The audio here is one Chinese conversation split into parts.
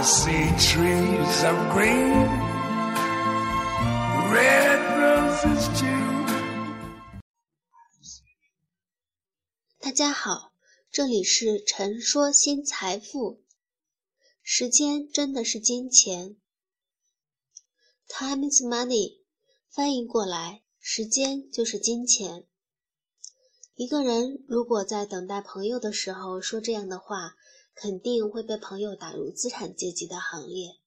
See trees of green, red roses too. 大家好，这里是陈说新财富。时间真的是金钱，Time is money，翻译过来，时间就是金钱。一个人如果在等待朋友的时候说这样的话，肯定会被朋友打入资产阶级的行列，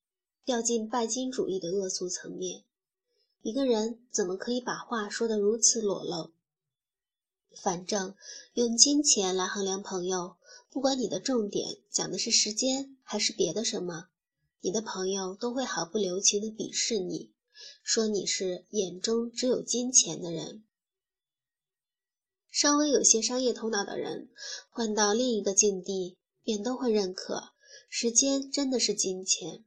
掉进拜金主义的恶俗层面。一个人怎么可以把话说得如此裸露？反正用金钱来衡量朋友，不管你的重点讲的是时间还是别的什么，你的朋友都会毫不留情地鄙视你，说你是眼中只有金钱的人。稍微有些商业头脑的人，换到另一个境地。便都会认可，时间真的是金钱。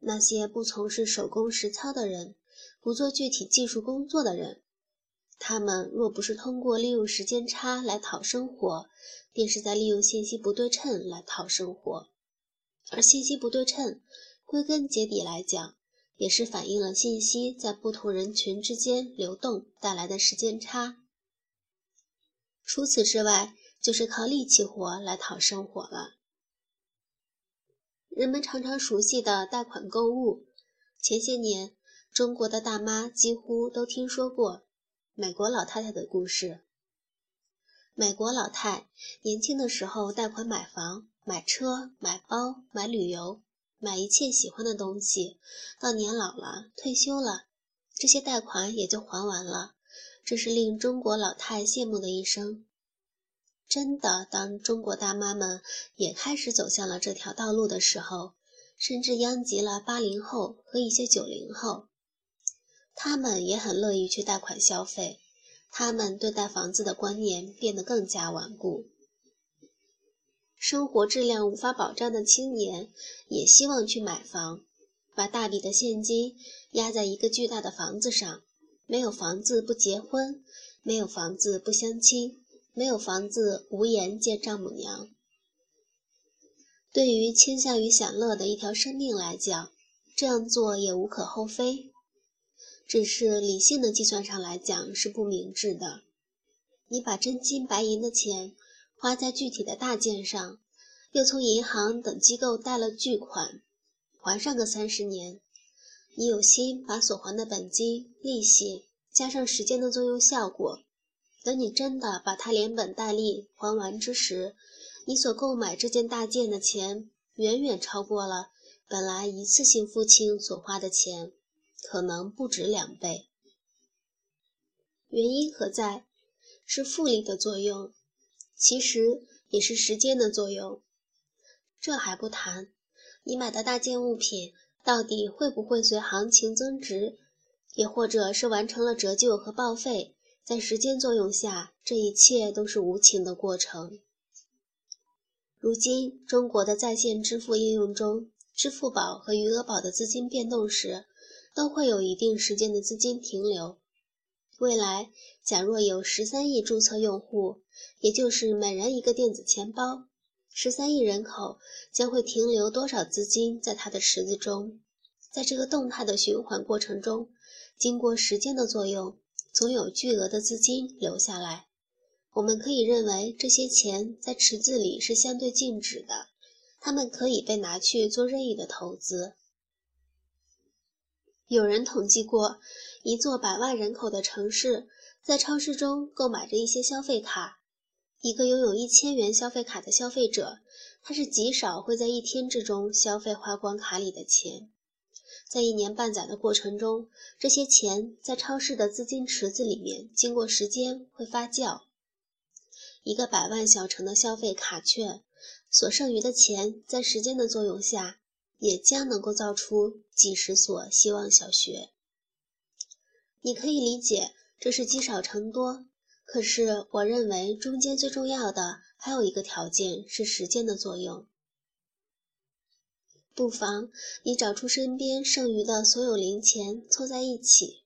那些不从事手工实操的人，不做具体技术工作的人，他们若不是通过利用时间差来讨生活，便是在利用信息不对称来讨生活。而信息不对称，归根结底来讲，也是反映了信息在不同人群之间流动带来的时间差。除此之外，就是靠力气活来讨生活了。人们常常熟悉的贷款购物，前些年中国的大妈几乎都听说过美国老太太的故事。美国老太年轻的时候贷款买房、买车、买包、买旅游、买一切喜欢的东西，到年老了退休了，这些贷款也就还完了。这是令中国老太羡慕的一生。真的，当中国大妈们也开始走向了这条道路的时候，甚至殃及了八零后和一些九零后，他们也很乐意去贷款消费，他们对待房子的观念变得更加顽固。生活质量无法保障的青年也希望去买房，把大笔的现金压在一个巨大的房子上，没有房子不结婚，没有房子不相亲。没有房子，无颜见丈母娘。对于倾向于享乐的一条生命来讲，这样做也无可厚非。只是理性的计算上来讲是不明智的。你把真金白银的钱花在具体的大件上，又从银行等机构贷了巨款，还上个三十年，你有心把所还的本金、利息加上时间的作用效果。等你真的把它连本带利还完之时，你所购买这件大件的钱远远超过了本来一次性付清所花的钱，可能不止两倍。原因何在？是复利的作用，其实也是时间的作用。这还不谈，你买的大件物品到底会不会随行情增值，也或者是完成了折旧和报废？在时间作用下，这一切都是无情的过程。如今，中国的在线支付应用中，支付宝和余额宝的资金变动时，都会有一定时间的资金停留。未来，假若有十三亿注册用户，也就是每人一个电子钱包，十三亿人口将会停留多少资金在它的池子中？在这个动态的循环过程中，经过时间的作用。总有巨额的资金留下来，我们可以认为这些钱在池子里是相对静止的，它们可以被拿去做任意的投资。有人统计过，一座百万人口的城市，在超市中购买着一些消费卡。一个拥有一千元消费卡的消费者，他是极少会在一天之中消费花光卡里的钱。在一年半载的过程中，这些钱在超市的资金池子里面，经过时间会发酵。一个百万小城的消费卡券所剩余的钱，在时间的作用下，也将能够造出几十所希望小学。你可以理解这是积少成多，可是我认为中间最重要的还有一个条件是时间的作用。不妨你找出身边剩余的所有零钱凑在一起，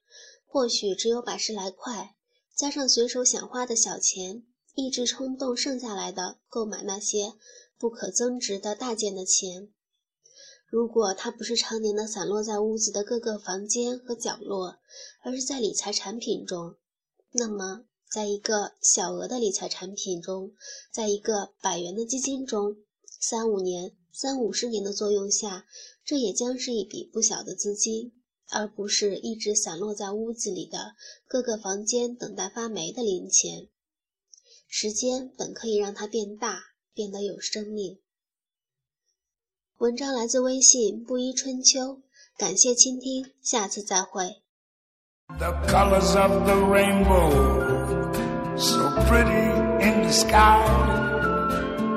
或许只有百十来块，加上随手想花的小钱，抑制冲动，剩下来的购买那些不可增值的大件的钱。如果它不是常年的散落在屋子的各个房间和角落，而是在理财产品中，那么，在一个小额的理财产品中，在一个百元的基金中，三五年、三五十年的作用下，这也将是一笔不小的资金，而不是一直散落在屋子里的各个房间等待发霉的零钱。时间本可以让它变大，变得有生命。文章来自微信布衣春秋，感谢倾听，下次再会。The colors of the rainbow, so pretty in the sky,